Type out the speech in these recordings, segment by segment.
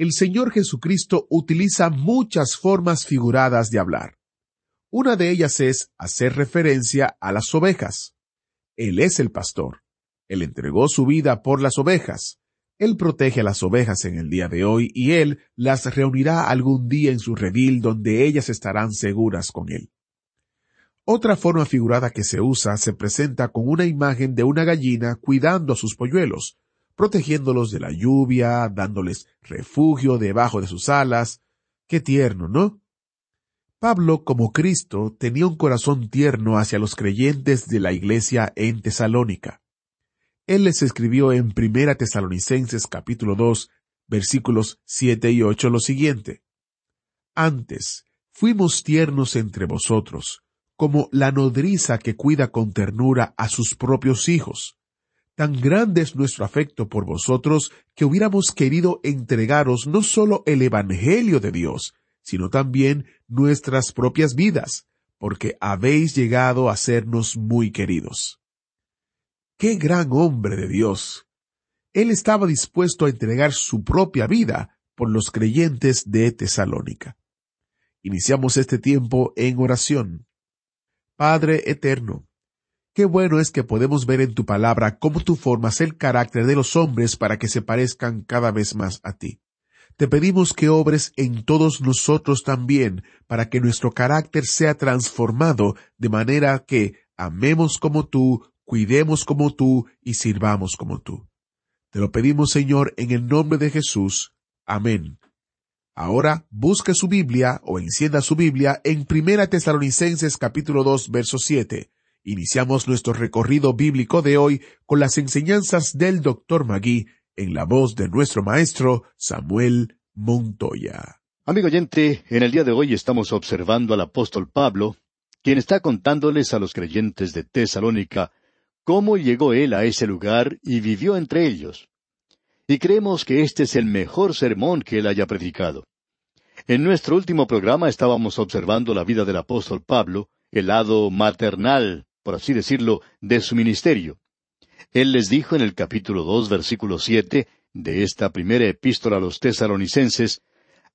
El Señor Jesucristo utiliza muchas formas figuradas de hablar. Una de ellas es hacer referencia a las ovejas. Él es el pastor. Él entregó su vida por las ovejas. Él protege a las ovejas en el día de hoy y Él las reunirá algún día en su redil donde ellas estarán seguras con Él. Otra forma figurada que se usa se presenta con una imagen de una gallina cuidando a sus polluelos, protegiéndolos de la lluvia, dándoles refugio debajo de sus alas. Qué tierno, ¿no? Pablo, como Cristo, tenía un corazón tierno hacia los creyentes de la iglesia en Tesalónica. Él les escribió en Primera Tesalonicenses capítulo 2, versículos 7 y 8 lo siguiente. Antes, fuimos tiernos entre vosotros, como la nodriza que cuida con ternura a sus propios hijos. Tan grande es nuestro afecto por vosotros que hubiéramos querido entregaros no solo el Evangelio de Dios, sino también nuestras propias vidas, porque habéis llegado a sernos muy queridos. ¡Qué gran hombre de Dios! Él estaba dispuesto a entregar su propia vida por los creyentes de Tesalónica. Iniciamos este tiempo en oración. Padre eterno, qué bueno es que podemos ver en tu palabra cómo tú formas el carácter de los hombres para que se parezcan cada vez más a ti. Te pedimos que obres en todos nosotros también, para que nuestro carácter sea transformado de manera que amemos como tú, cuidemos como tú y sirvamos como tú. Te lo pedimos, Señor, en el nombre de Jesús. Amén. Ahora busque su Biblia o encienda su Biblia en Primera Tesalonicenses capítulo 2 verso 7. Iniciamos nuestro recorrido bíblico de hoy con las enseñanzas del Dr. Magui en la voz de nuestro maestro Samuel Montoya. Amigo oyente, en el día de hoy estamos observando al apóstol Pablo, quien está contándoles a los creyentes de Tesalónica cómo llegó él a ese lugar y vivió entre ellos. Y creemos que este es el mejor sermón que él haya predicado. En nuestro último programa estábamos observando la vida del apóstol Pablo, el lado maternal, por así decirlo, de su ministerio. Él les dijo en el capítulo dos, versículo siete, de esta primera epístola a los tesalonicenses,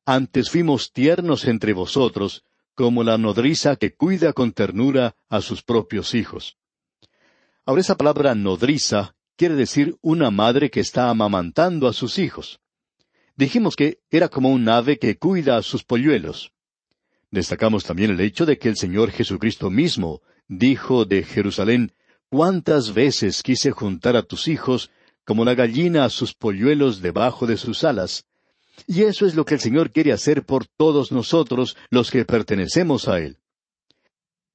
Antes fuimos tiernos entre vosotros, como la nodriza que cuida con ternura a sus propios hijos. Ahora esa palabra nodriza quiere decir una madre que está amamantando a sus hijos. Dijimos que era como un ave que cuida a sus polluelos. Destacamos también el hecho de que el Señor Jesucristo mismo dijo de Jerusalén, cuántas veces quise juntar a tus hijos como la gallina a sus polluelos debajo de sus alas. Y eso es lo que el Señor quiere hacer por todos nosotros los que pertenecemos a Él.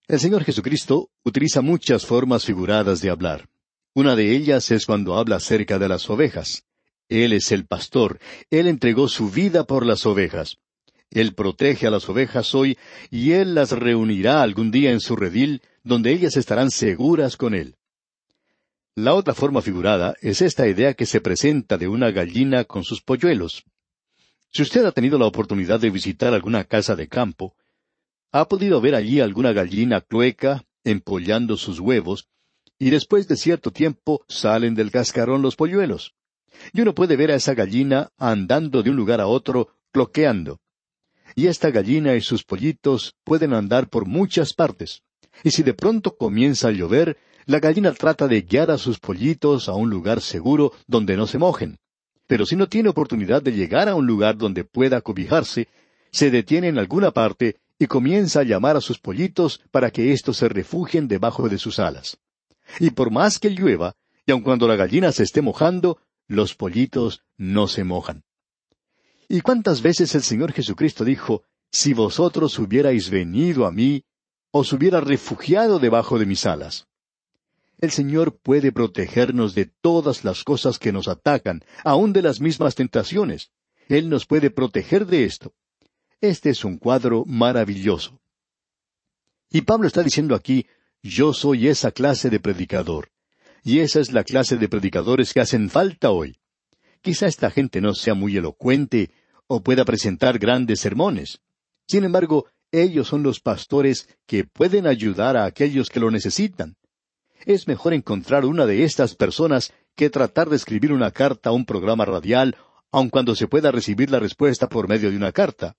El Señor Jesucristo utiliza muchas formas figuradas de hablar. Una de ellas es cuando habla acerca de las ovejas. Él es el pastor, Él entregó su vida por las ovejas. Él protege a las ovejas hoy y Él las reunirá algún día en su redil, donde ellas estarán seguras con Él. La otra forma figurada es esta idea que se presenta de una gallina con sus polluelos. Si usted ha tenido la oportunidad de visitar alguna casa de campo, ha podido ver allí alguna gallina clueca empollando sus huevos, y después de cierto tiempo salen del cascarón los polluelos. Y uno puede ver a esa gallina andando de un lugar a otro, cloqueando. Y esta gallina y sus pollitos pueden andar por muchas partes. Y si de pronto comienza a llover, la gallina trata de guiar a sus pollitos a un lugar seguro donde no se mojen. Pero si no tiene oportunidad de llegar a un lugar donde pueda cobijarse, se detiene en alguna parte y comienza a llamar a sus pollitos para que éstos se refugien debajo de sus alas. Y por más que llueva, y aun cuando la gallina se esté mojando, los pollitos no se mojan. ¿Y cuántas veces el Señor Jesucristo dijo, si vosotros hubierais venido a mí, os hubiera refugiado debajo de mis alas? El Señor puede protegernos de todas las cosas que nos atacan, aun de las mismas tentaciones. Él nos puede proteger de esto. Este es un cuadro maravilloso. Y Pablo está diciendo aquí, yo soy esa clase de predicador. Y esa es la clase de predicadores que hacen falta hoy. Quizá esta gente no sea muy elocuente o pueda presentar grandes sermones. Sin embargo, ellos son los pastores que pueden ayudar a aquellos que lo necesitan. Es mejor encontrar una de estas personas que tratar de escribir una carta a un programa radial, aun cuando se pueda recibir la respuesta por medio de una carta.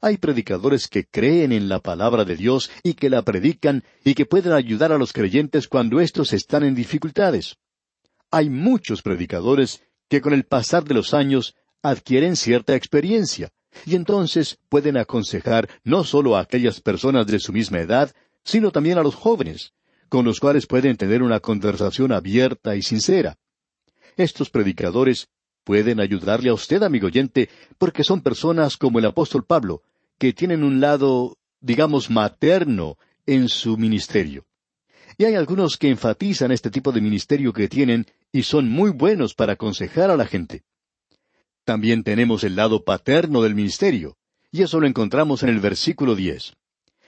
Hay predicadores que creen en la palabra de Dios y que la predican y que pueden ayudar a los creyentes cuando éstos están en dificultades. Hay muchos predicadores que con el pasar de los años adquieren cierta experiencia y entonces pueden aconsejar no solo a aquellas personas de su misma edad, sino también a los jóvenes, con los cuales pueden tener una conversación abierta y sincera. Estos predicadores pueden ayudarle a usted, amigo oyente, porque son personas como el apóstol Pablo, que tienen un lado, digamos, materno en su ministerio. Y hay algunos que enfatizan este tipo de ministerio que tienen y son muy buenos para aconsejar a la gente. También tenemos el lado paterno del ministerio, y eso lo encontramos en el versículo diez.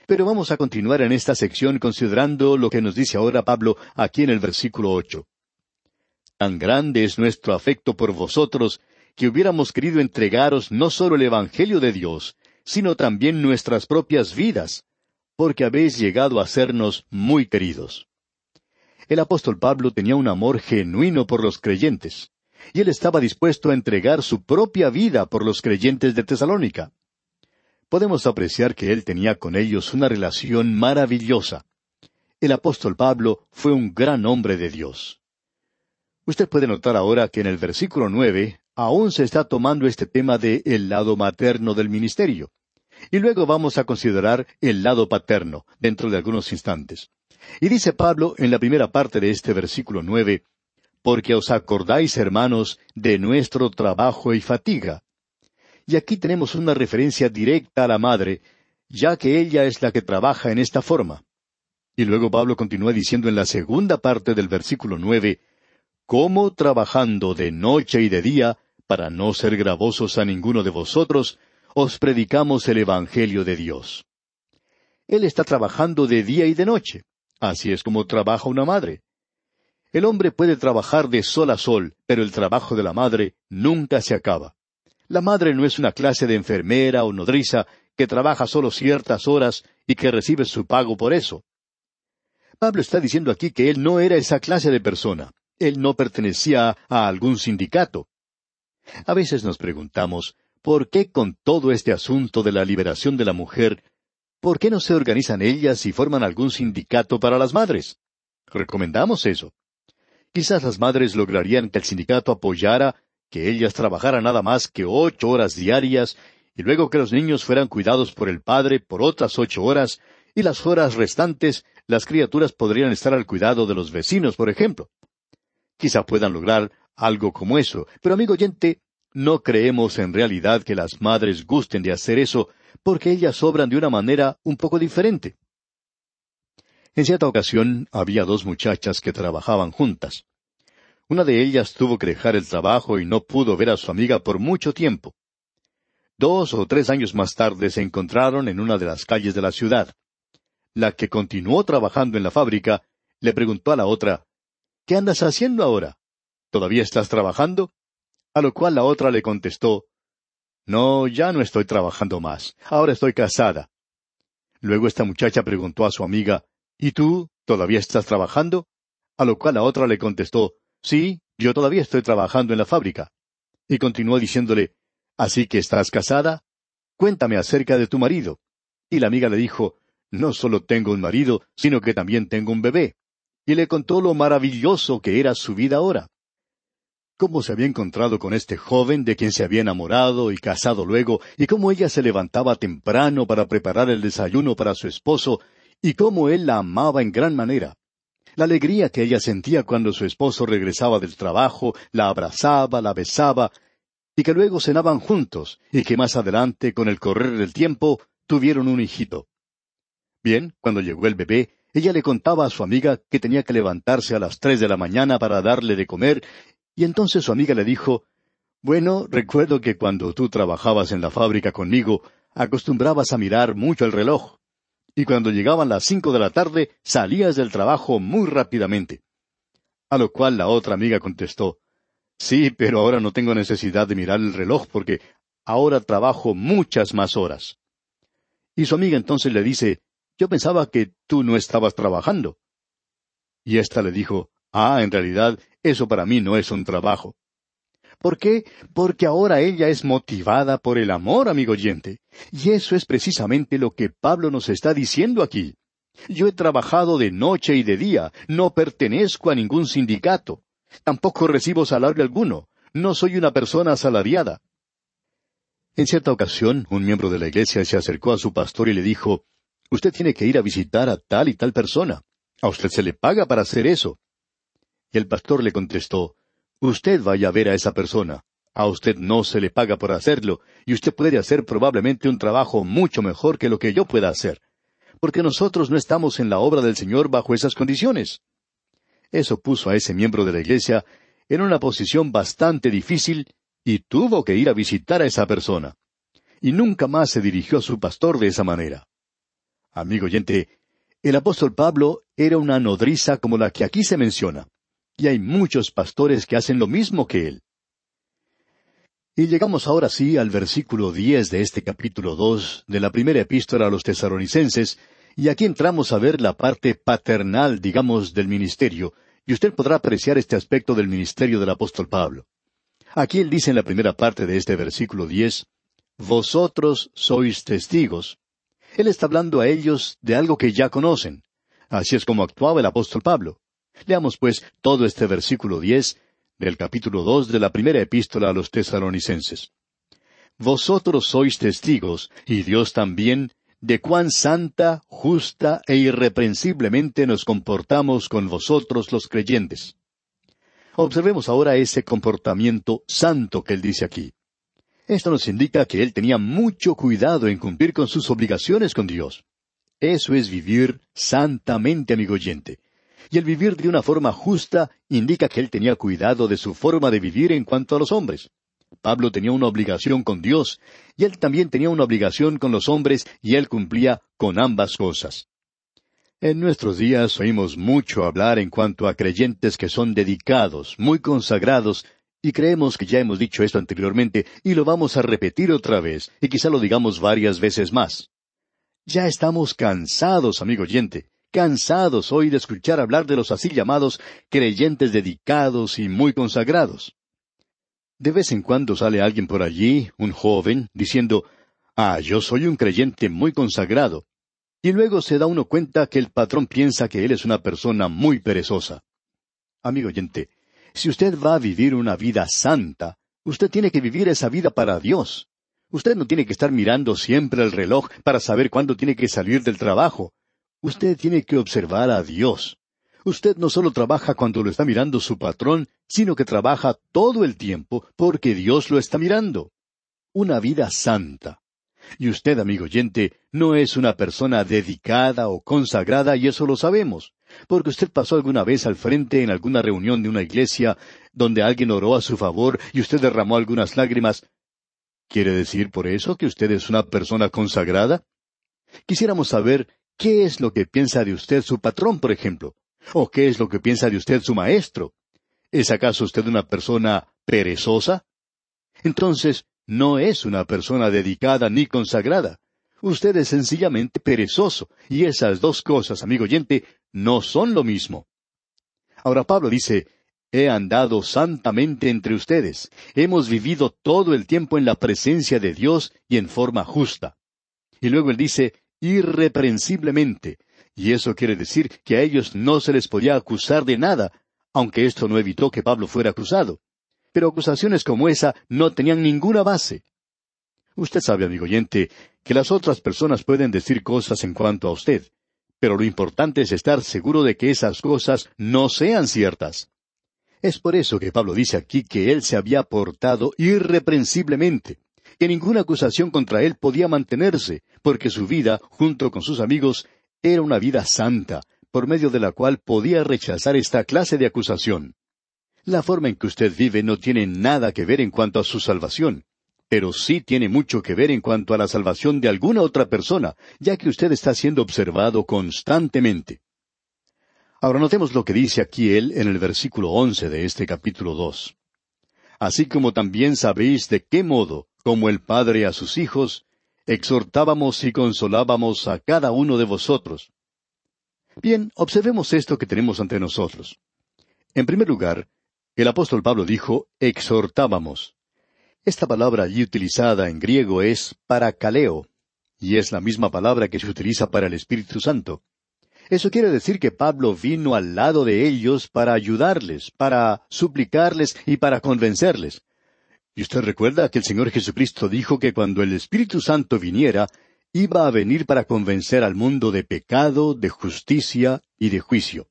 Pero vamos a continuar en esta sección considerando lo que nos dice ahora Pablo aquí en el versículo ocho. Tan grande es nuestro afecto por vosotros, que hubiéramos querido entregaros no solo el Evangelio de Dios, sino también nuestras propias vidas, porque habéis llegado a sernos muy queridos. El apóstol Pablo tenía un amor genuino por los creyentes, y él estaba dispuesto a entregar su propia vida por los creyentes de Tesalónica. Podemos apreciar que él tenía con ellos una relación maravillosa. El apóstol Pablo fue un gran hombre de Dios. Usted puede notar ahora que en el versículo nueve aún se está tomando este tema de el lado materno del ministerio. Y luego vamos a considerar el lado paterno dentro de algunos instantes. Y dice Pablo en la primera parte de este versículo nueve, porque os acordáis, hermanos, de nuestro trabajo y fatiga. Y aquí tenemos una referencia directa a la madre, ya que ella es la que trabaja en esta forma. Y luego Pablo continúa diciendo en la segunda parte del versículo nueve, cómo trabajando de noche y de día, para no ser gravosos a ninguno de vosotros, os predicamos el Evangelio de Dios. Él está trabajando de día y de noche. Así es como trabaja una madre. El hombre puede trabajar de sol a sol, pero el trabajo de la madre nunca se acaba. La madre no es una clase de enfermera o nodriza que trabaja solo ciertas horas y que recibe su pago por eso. Pablo está diciendo aquí que él no era esa clase de persona. Él no pertenecía a algún sindicato. A veces nos preguntamos, ¿por qué con todo este asunto de la liberación de la mujer, ¿por qué no se organizan ellas y forman algún sindicato para las madres? Recomendamos eso. Quizás las madres lograrían que el sindicato apoyara que ellas trabajaran nada más que ocho horas diarias y luego que los niños fueran cuidados por el padre por otras ocho horas y las horas restantes las criaturas podrían estar al cuidado de los vecinos, por ejemplo. Quizá puedan lograr algo como eso, pero amigo oyente, no creemos en realidad que las madres gusten de hacer eso, porque ellas obran de una manera un poco diferente. En cierta ocasión había dos muchachas que trabajaban juntas. Una de ellas tuvo que dejar el trabajo y no pudo ver a su amiga por mucho tiempo. Dos o tres años más tarde se encontraron en una de las calles de la ciudad. La que continuó trabajando en la fábrica le preguntó a la otra ¿Qué andas haciendo ahora? ¿Todavía estás trabajando? A lo cual la otra le contestó, No, ya no estoy trabajando más. Ahora estoy casada. Luego esta muchacha preguntó a su amiga, ¿Y tú todavía estás trabajando? A lo cual la otra le contestó, Sí, yo todavía estoy trabajando en la fábrica. Y continuó diciéndole, ¿Así que estás casada? Cuéntame acerca de tu marido. Y la amiga le dijo, No solo tengo un marido, sino que también tengo un bebé y le contó lo maravilloso que era su vida ahora. Cómo se había encontrado con este joven de quien se había enamorado y casado luego, y cómo ella se levantaba temprano para preparar el desayuno para su esposo, y cómo él la amaba en gran manera. La alegría que ella sentía cuando su esposo regresaba del trabajo, la abrazaba, la besaba, y que luego cenaban juntos, y que más adelante, con el correr del tiempo, tuvieron un hijito. Bien, cuando llegó el bebé, Ella le contaba a su amiga que tenía que levantarse a las tres de la mañana para darle de comer, y entonces su amiga le dijo, Bueno, recuerdo que cuando tú trabajabas en la fábrica conmigo, acostumbrabas a mirar mucho el reloj, y cuando llegaban las cinco de la tarde salías del trabajo muy rápidamente. A lo cual la otra amiga contestó, Sí, pero ahora no tengo necesidad de mirar el reloj porque ahora trabajo muchas más horas. Y su amiga entonces le dice, yo pensaba que tú no estabas trabajando. Y ésta le dijo, Ah, en realidad, eso para mí no es un trabajo. ¿Por qué? Porque ahora ella es motivada por el amor, amigo oyente. Y eso es precisamente lo que Pablo nos está diciendo aquí. Yo he trabajado de noche y de día, no pertenezco a ningún sindicato. Tampoco recibo salario alguno. No soy una persona asalariada. En cierta ocasión, un miembro de la iglesia se acercó a su pastor y le dijo, Usted tiene que ir a visitar a tal y tal persona. A usted se le paga para hacer eso. Y el pastor le contestó, Usted vaya a ver a esa persona. A usted no se le paga por hacerlo, y usted puede hacer probablemente un trabajo mucho mejor que lo que yo pueda hacer. Porque nosotros no estamos en la obra del Señor bajo esas condiciones. Eso puso a ese miembro de la iglesia en una posición bastante difícil y tuvo que ir a visitar a esa persona. Y nunca más se dirigió a su pastor de esa manera. Amigo oyente, el apóstol Pablo era una nodriza como la que aquí se menciona, y hay muchos pastores que hacen lo mismo que él. Y llegamos ahora sí al versículo diez de este capítulo dos de la primera epístola a los tesaronicenses, y aquí entramos a ver la parte paternal, digamos, del ministerio, y usted podrá apreciar este aspecto del ministerio del apóstol Pablo. Aquí él dice en la primera parte de este versículo diez, Vosotros sois testigos, él está hablando a ellos de algo que ya conocen. Así es como actuaba el apóstol Pablo. Leamos pues todo este versículo diez del capítulo dos de la primera epístola a los tesalonicenses. Vosotros sois testigos, y Dios también, de cuán santa, justa e irreprensiblemente nos comportamos con vosotros los creyentes. Observemos ahora ese comportamiento santo que él dice aquí. Esto nos indica que él tenía mucho cuidado en cumplir con sus obligaciones con Dios. Eso es vivir santamente, amigo oyente. Y el vivir de una forma justa indica que él tenía cuidado de su forma de vivir en cuanto a los hombres. Pablo tenía una obligación con Dios, y él también tenía una obligación con los hombres, y él cumplía con ambas cosas. En nuestros días oímos mucho hablar en cuanto a creyentes que son dedicados, muy consagrados, y creemos que ya hemos dicho esto anteriormente y lo vamos a repetir otra vez, y quizá lo digamos varias veces más. Ya estamos cansados, amigo oyente, cansados hoy de escuchar hablar de los así llamados creyentes dedicados y muy consagrados. De vez en cuando sale alguien por allí, un joven, diciendo, Ah, yo soy un creyente muy consagrado. Y luego se da uno cuenta que el patrón piensa que él es una persona muy perezosa. Amigo oyente, si usted va a vivir una vida santa, usted tiene que vivir esa vida para Dios. Usted no tiene que estar mirando siempre el reloj para saber cuándo tiene que salir del trabajo. Usted tiene que observar a Dios. Usted no solo trabaja cuando lo está mirando su patrón, sino que trabaja todo el tiempo porque Dios lo está mirando. Una vida santa. Y usted, amigo oyente, no es una persona dedicada o consagrada y eso lo sabemos. Porque usted pasó alguna vez al frente en alguna reunión de una iglesia donde alguien oró a su favor y usted derramó algunas lágrimas. ¿Quiere decir por eso que usted es una persona consagrada? Quisiéramos saber qué es lo que piensa de usted su patrón, por ejemplo, o qué es lo que piensa de usted su maestro. ¿Es acaso usted una persona perezosa? Entonces, no es una persona dedicada ni consagrada. Usted es sencillamente perezoso, y esas dos cosas, amigo oyente, no son lo mismo. Ahora Pablo dice, He andado santamente entre ustedes, hemos vivido todo el tiempo en la presencia de Dios y en forma justa. Y luego él dice, irreprensiblemente, y eso quiere decir que a ellos no se les podía acusar de nada, aunque esto no evitó que Pablo fuera acusado. Pero acusaciones como esa no tenían ninguna base. Usted sabe, amigo oyente, que las otras personas pueden decir cosas en cuanto a usted, pero lo importante es estar seguro de que esas cosas no sean ciertas. Es por eso que Pablo dice aquí que él se había portado irreprensiblemente, que ninguna acusación contra él podía mantenerse, porque su vida, junto con sus amigos, era una vida santa, por medio de la cual podía rechazar esta clase de acusación. La forma en que usted vive no tiene nada que ver en cuanto a su salvación, pero sí tiene mucho que ver en cuanto a la salvación de alguna otra persona, ya que usted está siendo observado constantemente. Ahora notemos lo que dice aquí él en el versículo once de este capítulo dos. Así como también sabéis de qué modo, como el Padre a sus hijos, exhortábamos y consolábamos a cada uno de vosotros. Bien, observemos esto que tenemos ante nosotros. En primer lugar, el apóstol Pablo dijo exhortábamos. Esta palabra allí utilizada en griego es paracaleo, y es la misma palabra que se utiliza para el Espíritu Santo. Eso quiere decir que Pablo vino al lado de ellos para ayudarles, para suplicarles y para convencerles. Y usted recuerda que el Señor Jesucristo dijo que cuando el Espíritu Santo viniera, iba a venir para convencer al mundo de pecado, de justicia y de juicio.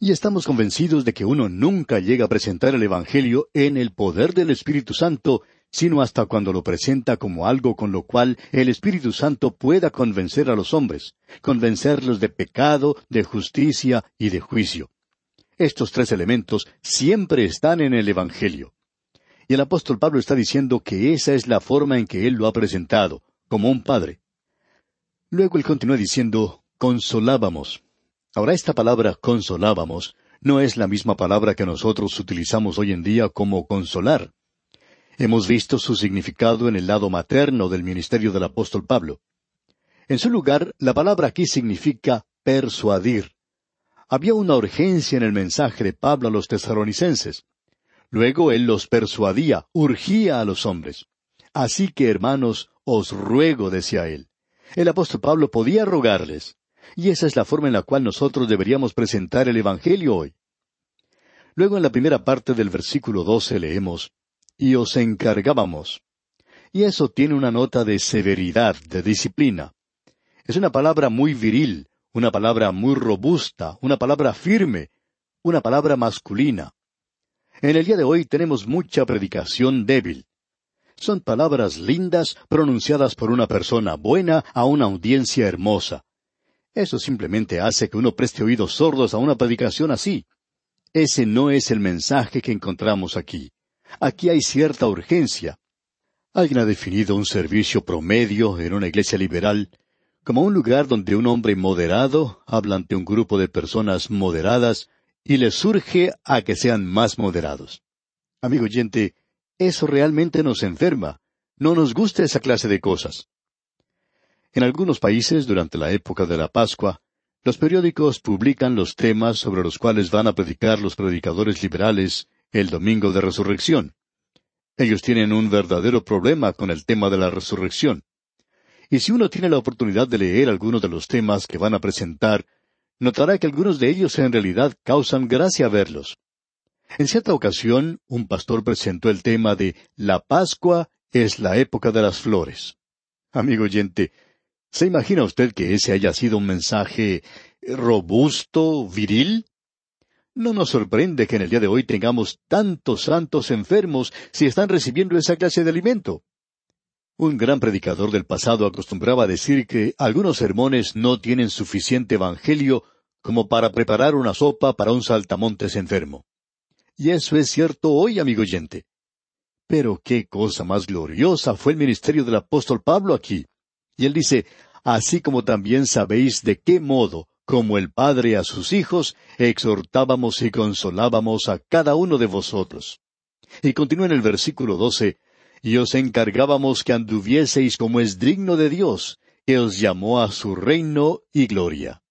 Y estamos convencidos de que uno nunca llega a presentar el Evangelio en el poder del Espíritu Santo sino hasta cuando lo presenta como algo con lo cual el Espíritu Santo pueda convencer a los hombres, convencerlos de pecado, de justicia y de juicio. Estos tres elementos siempre están en el Evangelio. Y el apóstol Pablo está diciendo que esa es la forma en que él lo ha presentado, como un padre. Luego él continúa diciendo, consolábamos. Ahora esta palabra consolábamos no es la misma palabra que nosotros utilizamos hoy en día como consolar. Hemos visto su significado en el lado materno del ministerio del apóstol Pablo. En su lugar, la palabra aquí significa persuadir. Había una urgencia en el mensaje de Pablo a los tesalonicenses. Luego él los persuadía, urgía a los hombres. Así que, hermanos, os ruego, decía él. El apóstol Pablo podía rogarles. Y esa es la forma en la cual nosotros deberíamos presentar el Evangelio hoy. Luego en la primera parte del versículo doce leemos, y os encargábamos. Y eso tiene una nota de severidad, de disciplina. Es una palabra muy viril, una palabra muy robusta, una palabra firme, una palabra masculina. En el día de hoy tenemos mucha predicación débil. Son palabras lindas pronunciadas por una persona buena a una audiencia hermosa. Eso simplemente hace que uno preste oídos sordos a una predicación así. Ese no es el mensaje que encontramos aquí. Aquí hay cierta urgencia. Alguien ha definido un servicio promedio en una iglesia liberal como un lugar donde un hombre moderado habla ante un grupo de personas moderadas y les surge a que sean más moderados. Amigo oyente, eso realmente nos enferma. No nos gusta esa clase de cosas. En algunos países, durante la época de la Pascua, los periódicos publican los temas sobre los cuales van a predicar los predicadores liberales el domingo de resurrección. Ellos tienen un verdadero problema con el tema de la resurrección. Y si uno tiene la oportunidad de leer algunos de los temas que van a presentar, notará que algunos de ellos en realidad causan gracia verlos. En cierta ocasión, un pastor presentó el tema de La Pascua es la época de las flores. Amigo oyente, ¿se imagina usted que ese haya sido un mensaje robusto, viril? No nos sorprende que en el día de hoy tengamos tantos santos enfermos si están recibiendo esa clase de alimento. Un gran predicador del pasado acostumbraba decir que algunos sermones no tienen suficiente evangelio como para preparar una sopa para un saltamontes enfermo. Y eso es cierto hoy, amigo oyente. Pero qué cosa más gloriosa fue el ministerio del apóstol Pablo aquí. Y él dice, así como también sabéis de qué modo, como el Padre a sus hijos, exhortábamos y consolábamos a cada uno de vosotros. Y continúa en el versículo doce, y os encargábamos que anduvieseis como es digno de Dios, que os llamó a su reino y gloria.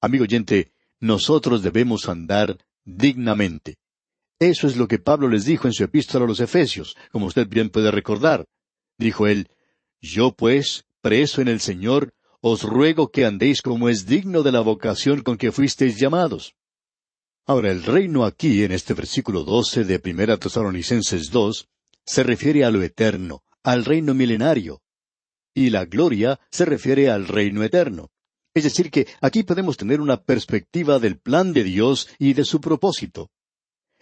Amigo oyente, nosotros debemos andar dignamente. Eso es lo que Pablo les dijo en su epístola a los Efesios, como usted bien puede recordar. Dijo él, Yo pues, preso en el Señor, os ruego que andéis como es digno de la vocación con que fuisteis llamados. Ahora, el reino aquí, en este versículo doce de Primera Tesalonicenses dos, se refiere a lo eterno, al reino milenario, y la gloria se refiere al reino eterno. Es decir, que aquí podemos tener una perspectiva del plan de Dios y de su propósito.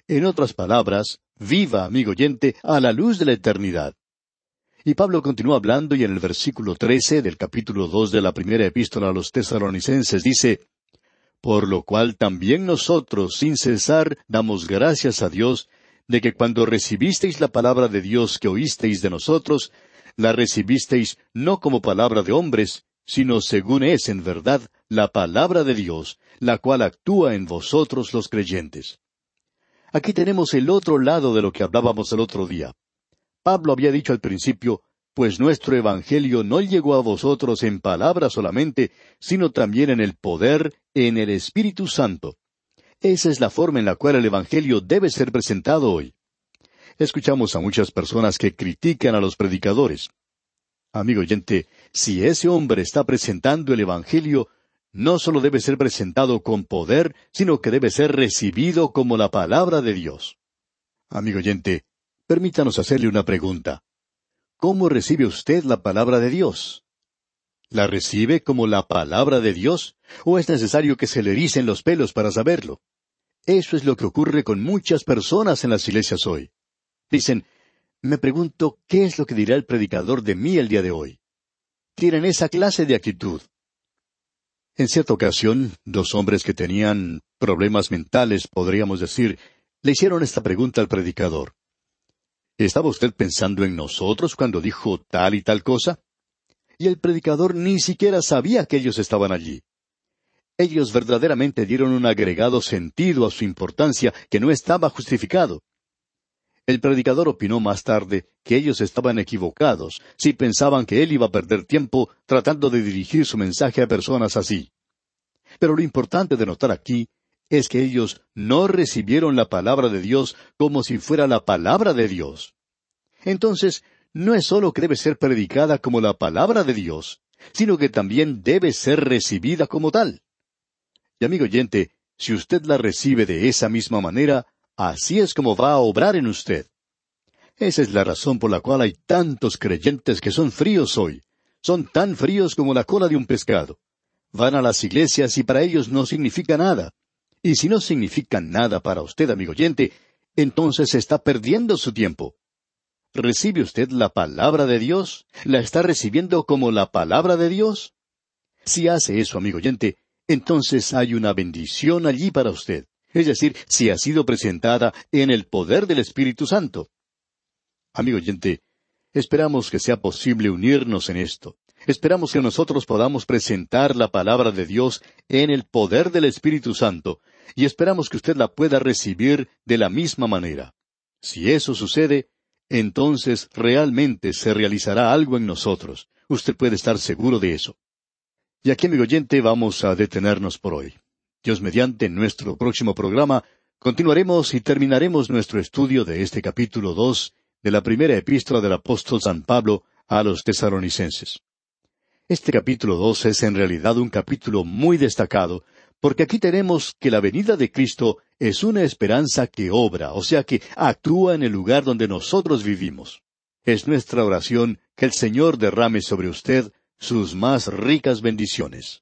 En otras palabras, viva, amigo oyente, a la luz de la eternidad. Y Pablo continúa hablando y en el versículo trece del capítulo dos de la primera epístola a los tesalonicenses dice, Por lo cual también nosotros, sin cesar, damos gracias a Dios de que cuando recibisteis la palabra de Dios que oísteis de nosotros, la recibisteis no como palabra de hombres, sino según es en verdad la palabra de Dios, la cual actúa en vosotros los creyentes. Aquí tenemos el otro lado de lo que hablábamos el otro día. Pablo había dicho al principio, pues nuestro Evangelio no llegó a vosotros en palabra solamente, sino también en el poder, en el Espíritu Santo. Esa es la forma en la cual el Evangelio debe ser presentado hoy. Escuchamos a muchas personas que critican a los predicadores. Amigo oyente, si ese hombre está presentando el Evangelio, no solo debe ser presentado con poder, sino que debe ser recibido como la palabra de Dios. Amigo oyente, permítanos hacerle una pregunta. ¿Cómo recibe usted la palabra de Dios? ¿La recibe como la palabra de Dios? ¿O es necesario que se le ericen los pelos para saberlo? Eso es lo que ocurre con muchas personas en las iglesias hoy. Dicen, me pregunto qué es lo que dirá el predicador de mí el día de hoy. Tienen esa clase de actitud. En cierta ocasión, dos hombres que tenían problemas mentales, podríamos decir, le hicieron esta pregunta al predicador. ¿Estaba usted pensando en nosotros cuando dijo tal y tal cosa? Y el predicador ni siquiera sabía que ellos estaban allí. Ellos verdaderamente dieron un agregado sentido a su importancia que no estaba justificado. El predicador opinó más tarde que ellos estaban equivocados si pensaban que él iba a perder tiempo tratando de dirigir su mensaje a personas así. Pero lo importante de notar aquí es que ellos no recibieron la palabra de Dios como si fuera la palabra de Dios. Entonces, no es sólo que debe ser predicada como la palabra de Dios, sino que también debe ser recibida como tal. Y amigo oyente, si usted la recibe de esa misma manera, así es como va a obrar en usted. Esa es la razón por la cual hay tantos creyentes que son fríos hoy. Son tan fríos como la cola de un pescado. Van a las iglesias y para ellos no significa nada. Y si no significan nada para usted, amigo oyente, entonces está perdiendo su tiempo. ¿Recibe usted la palabra de Dios? ¿La está recibiendo como la palabra de Dios? Si hace eso, amigo oyente, entonces hay una bendición allí para usted. Es decir, si ha sido presentada en el poder del Espíritu Santo. Amigo oyente, esperamos que sea posible unirnos en esto. Esperamos que nosotros podamos presentar la palabra de Dios en el poder del Espíritu Santo, y esperamos que usted la pueda recibir de la misma manera. Si eso sucede, entonces realmente se realizará algo en nosotros. Usted puede estar seguro de eso. Y aquí, amigo oyente, vamos a detenernos por hoy. Dios mediante, nuestro próximo programa, continuaremos y terminaremos nuestro estudio de este capítulo dos de la primera epístola del apóstol San Pablo a los tesaronicenses. Este capítulo dos es en realidad un capítulo muy destacado, porque aquí tenemos que la venida de Cristo es una esperanza que obra, o sea que actúa en el lugar donde nosotros vivimos. Es nuestra oración que el Señor derrame sobre usted sus más ricas bendiciones.